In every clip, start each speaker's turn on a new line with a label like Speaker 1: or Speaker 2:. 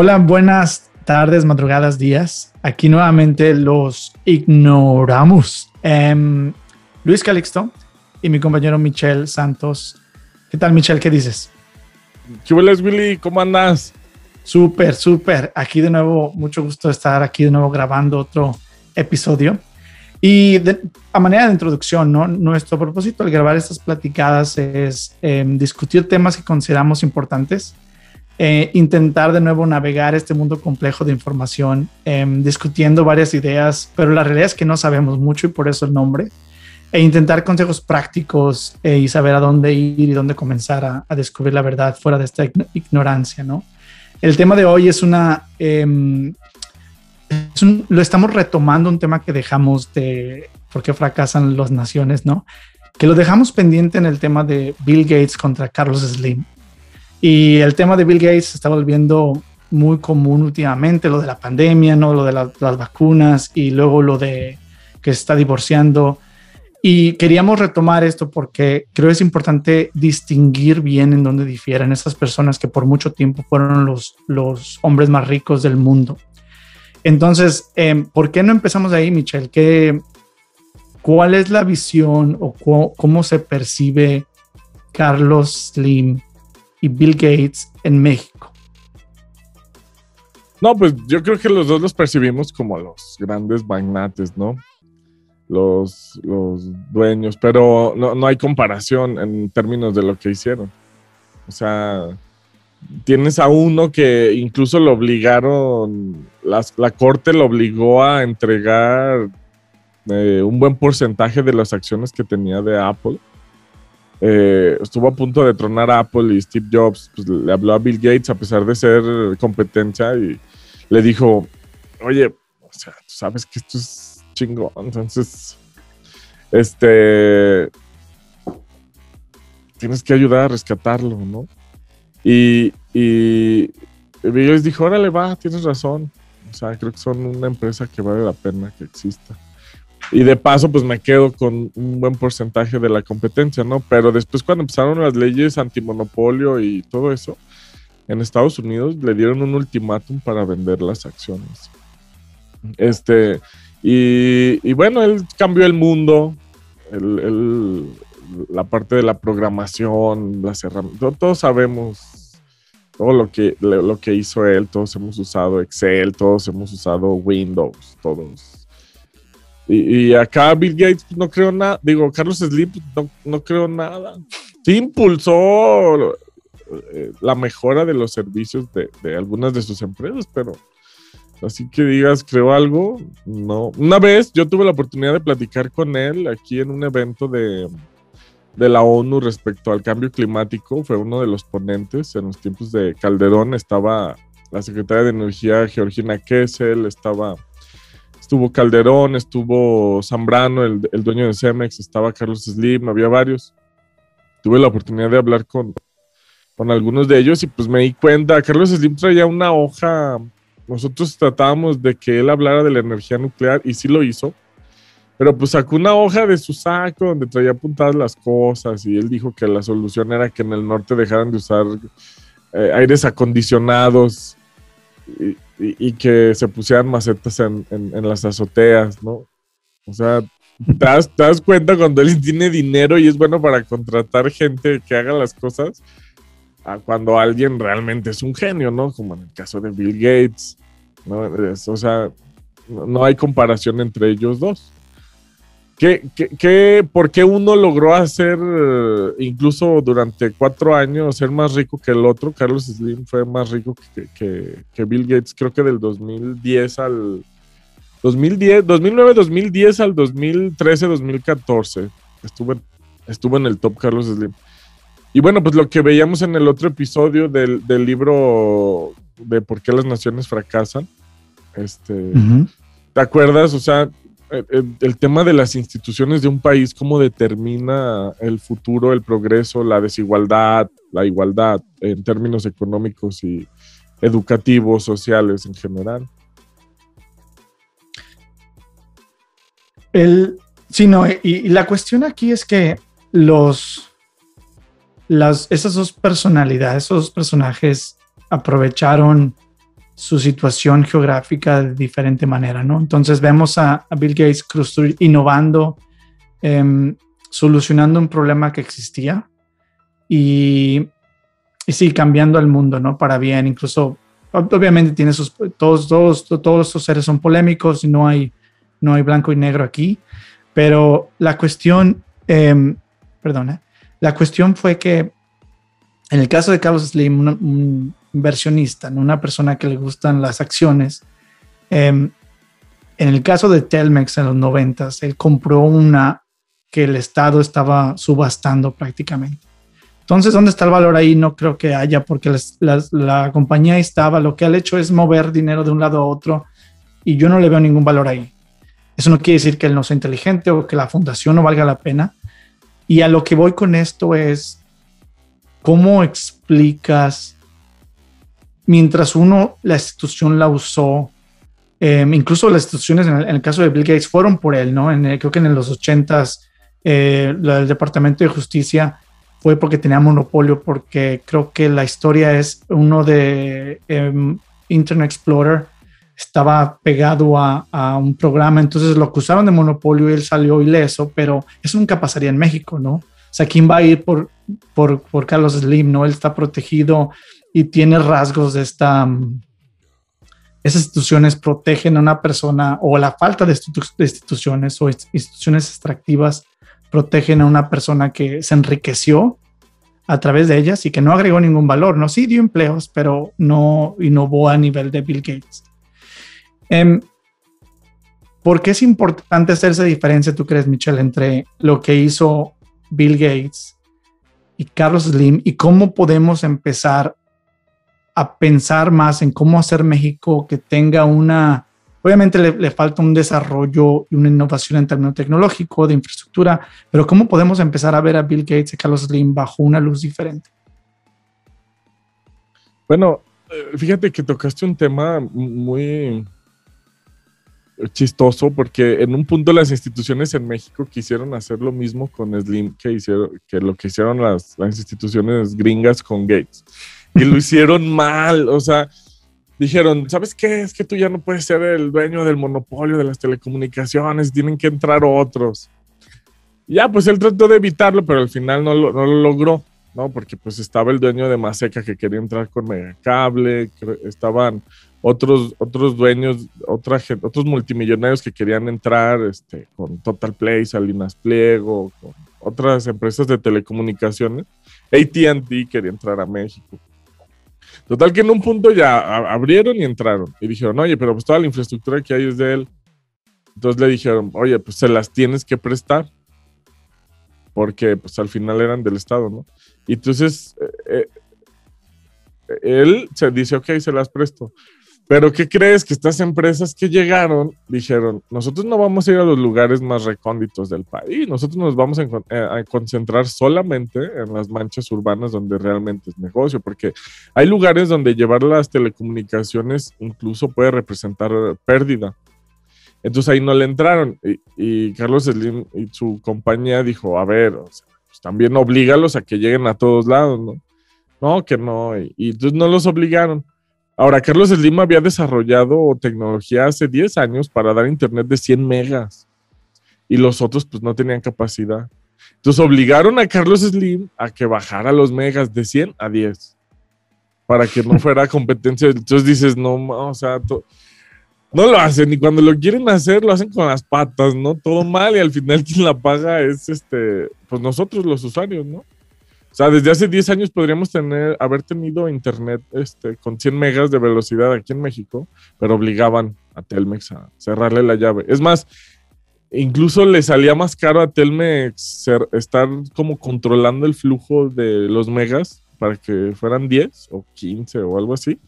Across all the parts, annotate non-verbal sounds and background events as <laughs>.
Speaker 1: Hola, buenas tardes, madrugadas, días. Aquí nuevamente los ignoramos. Em, Luis Calixto y mi compañero Michelle Santos. ¿Qué tal, Michelle? ¿Qué dices?
Speaker 2: ¿Qué hueles, Willy? ¿Cómo andas?
Speaker 1: Súper, súper. Aquí de nuevo, mucho gusto estar aquí de nuevo grabando otro episodio. Y a manera de introducción, ¿no? nuestro propósito al grabar estas platicadas es em, discutir temas que consideramos importantes, eh, intentar de nuevo navegar este mundo complejo de información, em, discutiendo varias ideas, pero la realidad es que no sabemos mucho y por eso el nombre, e intentar consejos prácticos eh, y saber a dónde ir y dónde comenzar a, descubrir la verdad fuera de esta ignorancia, ¿no? El tema de hoy es una em, lo estamos retomando un tema que dejamos de por qué fracasan las naciones, ¿no? Que lo dejamos pendiente en el tema de Bill Gates contra Carlos Slim. Y el tema de Bill Gates se está volviendo muy común últimamente, lo de la pandemia, ¿no? Lo de las vacunas y luego lo de que se está divorciando. Y queríamos retomar esto porque creo es importante distinguir bien en dónde difieren esas personas que por mucho tiempo fueron los, los hombres más ricos del mundo entonces, em, ¿por qué no empezamos ahí, Michelle? ¿Qué, ¿Cuál es la visión o cómo se percibe Carlos Slim y Bill Gates en México?
Speaker 2: No, pues yo creo que los dos los percibimos como los grandes magnates, ¿no? Los, los dueños, pero no, no hay comparación en términos de lo que hicieron. O sea, tienes a uno que incluso lo obligaron, la corte lo obligó a entregar eh, un buen porcentaje de las acciones que tenía de Apple. Eh, estuvo a punto de tronar Apple y Steve Jobs pues, le habló a Bill Gates a pesar de ser competencia y le dijo, oye, o sea, tú sabes que esto es chingón, entonces, este, tienes que ayudar a rescatarlo, ¿no? Y, y les dijo, órale, va, tienes razón. O sea, creo que son una empresa que vale la pena que exista. Y de paso, pues me quedo con un buen porcentaje de la competencia, ¿no? Pero después cuando empezaron las leyes antimonopolio y todo eso, en Estados Unidos le dieron un ultimátum para vender las acciones. Este, y, bueno, él cambió el mundo, la parte de la programación, las herramientas, todos sabemos todo lo que, lo que hizo él, todos hemos usado Excel, todos hemos usado Windows, todos. Y, acá Bill Gates pues, no creo nada, digo, Carlos Slim pues, no, no creo nada. Sí impulsó eh, la mejora de los servicios de, de, algunas de sus empresas, pero así que digas, creo algo, no. Una vez yo tuve la oportunidad de platicar con él aquí en un evento de, de la ONU respecto al cambio climático, fue uno de los ponentes en los tiempos de Calderón, estaba la secretaria de Energía Georgina Kessel, estaba, estuvo Calderón, estuvo Zambrano, el, dueño de Cemex, estaba Carlos Slim, había varios. Tuve la oportunidad de hablar con, con algunos de ellos y pues me di cuenta, Carlos Slim traía una hoja, nosotros tratábamos de que él hablara de la energía nuclear y sí lo hizo, pero pues sacó una hoja de su saco donde traía apuntadas las cosas y él dijo que la solución era que en el norte dejaran de usar eh, aires acondicionados que se pusieran macetas en, las azoteas, ¿no? O sea, ¿te das, cuenta cuando él tiene dinero y es bueno para contratar gente que haga las cosas? A cuando alguien realmente es un genio, ¿no? Como en el caso de Bill Gates, ¿no? o sea, no hay comparación entre ellos dos. ¿Qué, qué, por qué uno logró hacer, eh, incluso durante cuatro años, ser más rico que el otro? Carlos Slim fue más rico que, que, Bill Gates, creo que del 2010 al 2010, 2009, 2010 al 2013, 2014. Estuvo, estuvo en el top Carlos Slim. Y bueno, pues lo que veíamos en el otro episodio del, del libro de por qué las naciones fracasan, este, ¿te acuerdas? O sea, el, tema de las instituciones de un país, cómo determina el futuro, el progreso, la desigualdad, la igualdad en términos económicos y educativos, sociales en general.
Speaker 1: El, sí, no, y, la cuestión aquí es que los, las, esas dos personalidades, esos dos personajes aprovecharon su situación geográfica de diferente manera, ¿no? Entonces vemos a, Bill Gates innovando, em, solucionando un problema que existía y, y sí, cambiando el mundo, ¿no? Para bien, incluso, obviamente tiene sus, todos, todos, todos estos seres son polémicos y no hay, no hay blanco y negro aquí, pero la cuestión, eh, perdón, la cuestión fue que en el caso de Carlos Slim, un, inversionista, una persona que le gustan las acciones, em, en el caso de Telmex en los 90, él compró una que el Estado estaba subastando prácticamente. Entonces, ¿dónde está el valor ahí? No creo que haya, porque la compañía estaba, lo que ha hecho es mover dinero de un lado a otro y yo no le veo ningún valor ahí. Eso no quiere decir que él no sea inteligente o que la fundación no valga la pena. Y a lo que voy con esto es, ¿cómo explicas, mientras uno, la institución la usó, em, incluso las instituciones en el, caso de Bill Gates fueron por él, ¿no? En, creo que en los 80s, eh, el Departamento de Justicia fue porque tenía monopolio, porque creo que la historia es uno de em, Internet Explorer estaba pegado a, un programa, entonces lo acusaron de monopolio y él salió ileso, pero eso nunca pasaría en México, ¿no? O sea, ¿quién va a ir por, por, por Carlos Slim? ¿No? Él está protegido y tiene rasgos de esta... Mm, esas instituciones protegen a una persona o la falta de, instituciones o instituciones extractivas protegen a una persona que se enriqueció a través de ellas y que no agregó ningún valor, no sí dio empleos, pero no innovó a nivel de Bill Gates. Eh, ¿Por qué es importante hacer esa diferencia, tú crees, Michelle, entre lo que hizo Bill Gates y Carlos Slim y cómo podemos empezar a pensar más en cómo hacer México que tenga una Obviamente le, falta un desarrollo y una innovación en términos tecnológicos, de infraestructura, pero ¿cómo podemos empezar a ver a Bill Gates y Carlos Slim bajo una luz diferente?
Speaker 2: Bueno, eh, fíjate que tocaste un tema muy chistoso porque en un punto las instituciones en México quisieron hacer lo mismo con Slim que, hicieron, que lo que hicieron las, las instituciones gringas con Gates. Y lo hicieron mal, o sea, dijeron, ¿sabes qué? Es que tú ya no puedes ser el dueño del monopolio de las telecomunicaciones, tienen que entrar otros. ya, pues él trató de evitarlo, pero al final no lo, logró, ¿no? Porque pues estaba el dueño de Maseca que quería entrar con Megacable, estaban otros, otros dueños, otra otros multimillonarios que querían entrar este, con Total Play, Salinas Pliego, con otras empresas de telecomunicaciones. ATT quería entrar a México. Total que en un punto ya abrieron y entraron y dijeron, oye, pero pues toda la infraestructura que hay es de él. Entonces le dijeron, oye, pues se las tienes que prestar. Porque pues al final eran del Estado, ¿no? Y entonces eh, eh, él se dice, ok, se las presto. Pero ¿qué crees? Que estas empresas que llegaron dijeron, nosotros no vamos a ir a los lugares más recónditos del país, nosotros nos vamos eh, a, concentrar solamente en las manchas urbanas donde realmente es negocio, porque hay lugares donde llevar las telecomunicaciones incluso puede representar pérdida. Entonces ahí no le entraron y, Carlos Slim y su compañía dijo, a ver, pues también oblígalos a que lleguen a todos lados, ¿no? No, que no, y, y entonces no los obligaron. Ahora, Carlos Slim había desarrollado tecnología hace 10 años para dar internet de 100 megas y los otros pues no tenían capacidad. Entonces obligaron a Carlos Slim a que bajara los megas de 100 a 10 para que no <laughs> fuera competencia. Entonces dices, no, o sea, no lo hacen y cuando lo quieren hacer lo hacen con las patas, ¿no? Todo mal y al final quien la paga es este, pues nosotros los usuarios, ¿no? O sea, desde hace 10 años podríamos tener, haber tenido internet este, con 100 megas de velocidad aquí en México, pero obligaban a Telmex a cerrarle la llave. Es más, incluso le salía más caro a Telmex estar como controlando el flujo de los megas para que fueran 10 o 15 o algo así,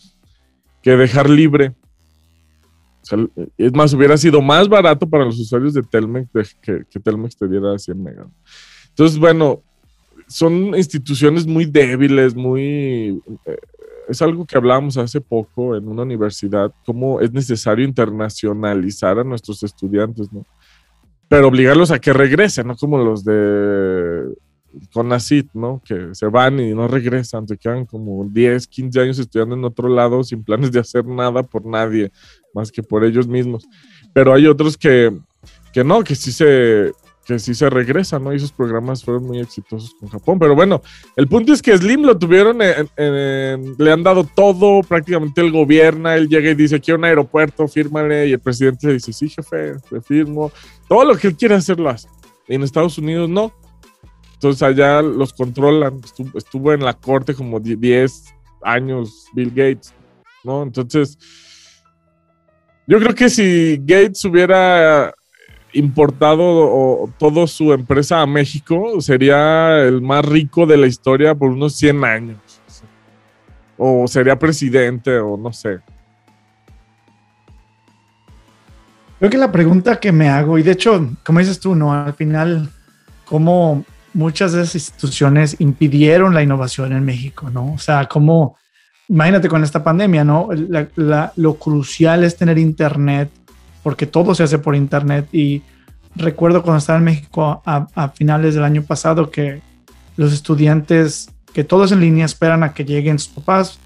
Speaker 2: que dejar libre. O sea, es más, hubiera sido más barato para los usuarios de Telmex que, que Telmex te diera 100 megas. Entonces, bueno, son instituciones muy débiles, muy... Eh, es algo que hablábamos hace poco en una universidad, cómo es necesario internacionalizar a nuestros estudiantes, ¿no? Pero obligarlos a que regresen, no como los de con ACID, ¿no? Que se van y no regresan, se quedan como 10, 15 años estudiando en otro lado sin planes de hacer nada por nadie, más que por ellos mismos. Pero hay otros que, que no, que sí se que sí se regresan, ¿no? Y esos programas fueron muy exitosos con Japón. Pero bueno, el punto es que Slim lo tuvieron, le han dado todo, prácticamente él gobierna, él llega y dice, quiero un aeropuerto, fírmale, y el presidente le dice, sí, jefe, le firmo. Todo lo que él quiere hacer lo hace. En Estados Unidos no. Entonces allá los controlan. Estuvo, en la corte como 10 años Bill Gates, ¿no? Entonces, yo creo que si Gates hubiera importado todo su empresa a México, sería el más rico de la historia por unos 100 años. O sería presidente, o no sé.
Speaker 1: Creo que la pregunta que me hago, y de hecho, como dices tú, ¿no? Al final, cómo muchas de esas instituciones impidieron la innovación en México, ¿no? O sea, cómo, imagínate con esta pandemia, ¿no? lo crucial es tener internet porque todo se hace por internet y recuerdo cuando estaba en México a, finales del año pasado que los estudiantes, que todos en línea esperan a que lleguen sus papás,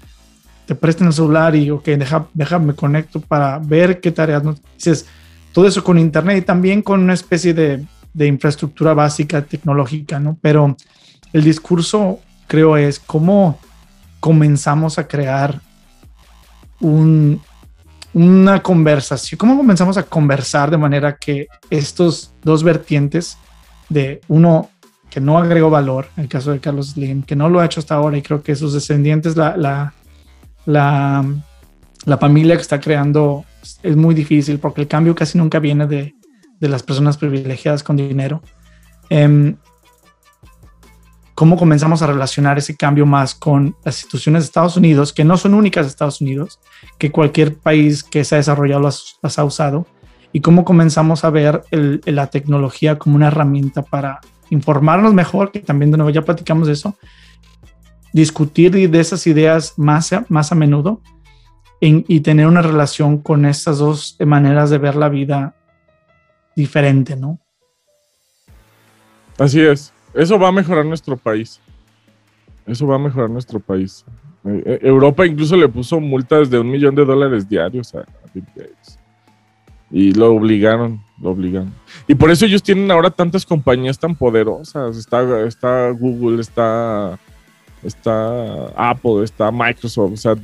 Speaker 1: te presten el celular y, ok, deja, déjame conecto para ver qué tareas, ¿no? dices, todo eso con internet y también con una especie de, de infraestructura básica tecnológica, ¿no? Pero el discurso, creo, es cómo comenzamos a crear un, una conversación, cómo comenzamos a conversar de manera que estos dos vertientes de uno que no agregó valor, en el caso de Carlos Slim, que no lo ha hecho hasta ahora y creo que sus descendientes, la, la, la, familia que está creando es muy difícil porque el cambio casi nunca viene de, de las personas privilegiadas con dinero. Eh, cómo comenzamos a relacionar ese cambio más con las instituciones de Estados Unidos, que no son únicas de Estados Unidos, que cualquier país que se ha desarrollado las, ha usado, y cómo comenzamos a ver la tecnología como una herramienta para informarnos mejor, que también de nuevo ya platicamos de eso, discutir de esas ideas más, más a menudo y tener una relación con estas dos maneras de ver la vida diferente, ¿no?
Speaker 2: Así es. Eso va a mejorar nuestro país. Eso va a mejorar nuestro país. Eh, eh, Europa incluso le puso multas de un millón de dólares diarios a, Bill Gates. Y lo obligaron, lo obligaron. Y por eso ellos tienen ahora tantas compañías tan poderosas. Está, está Google, está, está Apple, está Microsoft. O sea,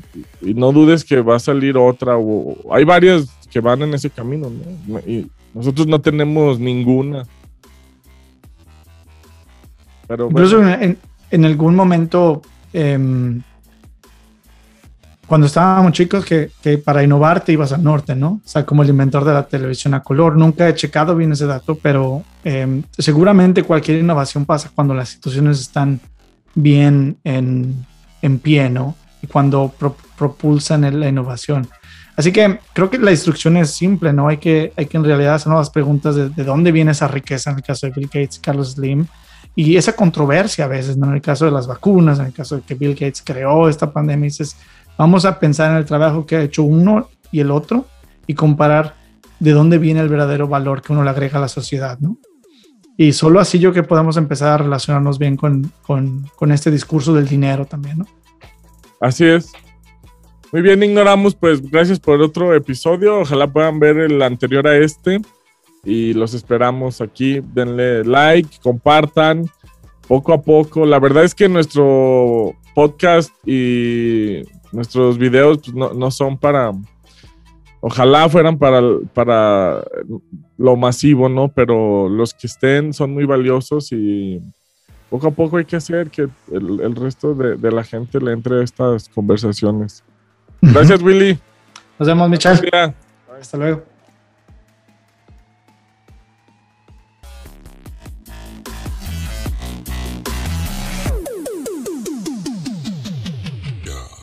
Speaker 2: y no dudes que va a salir otra. Hay varias que van en ese camino, ¿no? Y nosotros no tenemos ninguna.
Speaker 1: Incluso en, algún momento, em, cuando estábamos chicos, que, para innovar te ibas al norte, ¿no? O sea, como el inventor de la televisión a color. Nunca he checado bien ese dato, pero em, seguramente cualquier innovación pasa cuando las instituciones están bien en, pie, ¿no? Y cuando propulsan la innovación. Así que creo que la instrucción es simple, ¿no? Hay que, hay que en realidad hacer nuevas preguntas de, de, dónde viene esa riqueza en el caso de Bill Gates, Carlos Slim, y esa controversia a veces, ¿no? en el caso de las vacunas, en el caso de que Bill Gates creó esta pandemia, dices, vamos a pensar en el trabajo que ha hecho uno y el otro y comparar de dónde viene el verdadero valor que uno le agrega a la sociedad, ¿no? Y solo así yo que podamos empezar a relacionarnos bien con, con, con este discurso del dinero también, ¿no?
Speaker 2: Así es. Muy bien, ignoramos, pues gracias por otro episodio. Ojalá puedan ver el anterior a este y los esperamos aquí. Denle like, compartan poco a poco. La verdad es que nuestro podcast y nuestros videos pues, no, son para... Ojalá fueran para, para lo masivo, ¿no? Pero los que estén son muy valiosos y poco a poco hay que hacer que el, resto de, de, la gente le entre a estas conversaciones. Gracias, Willy.
Speaker 1: Nos vemos, Michelle. Hasta luego.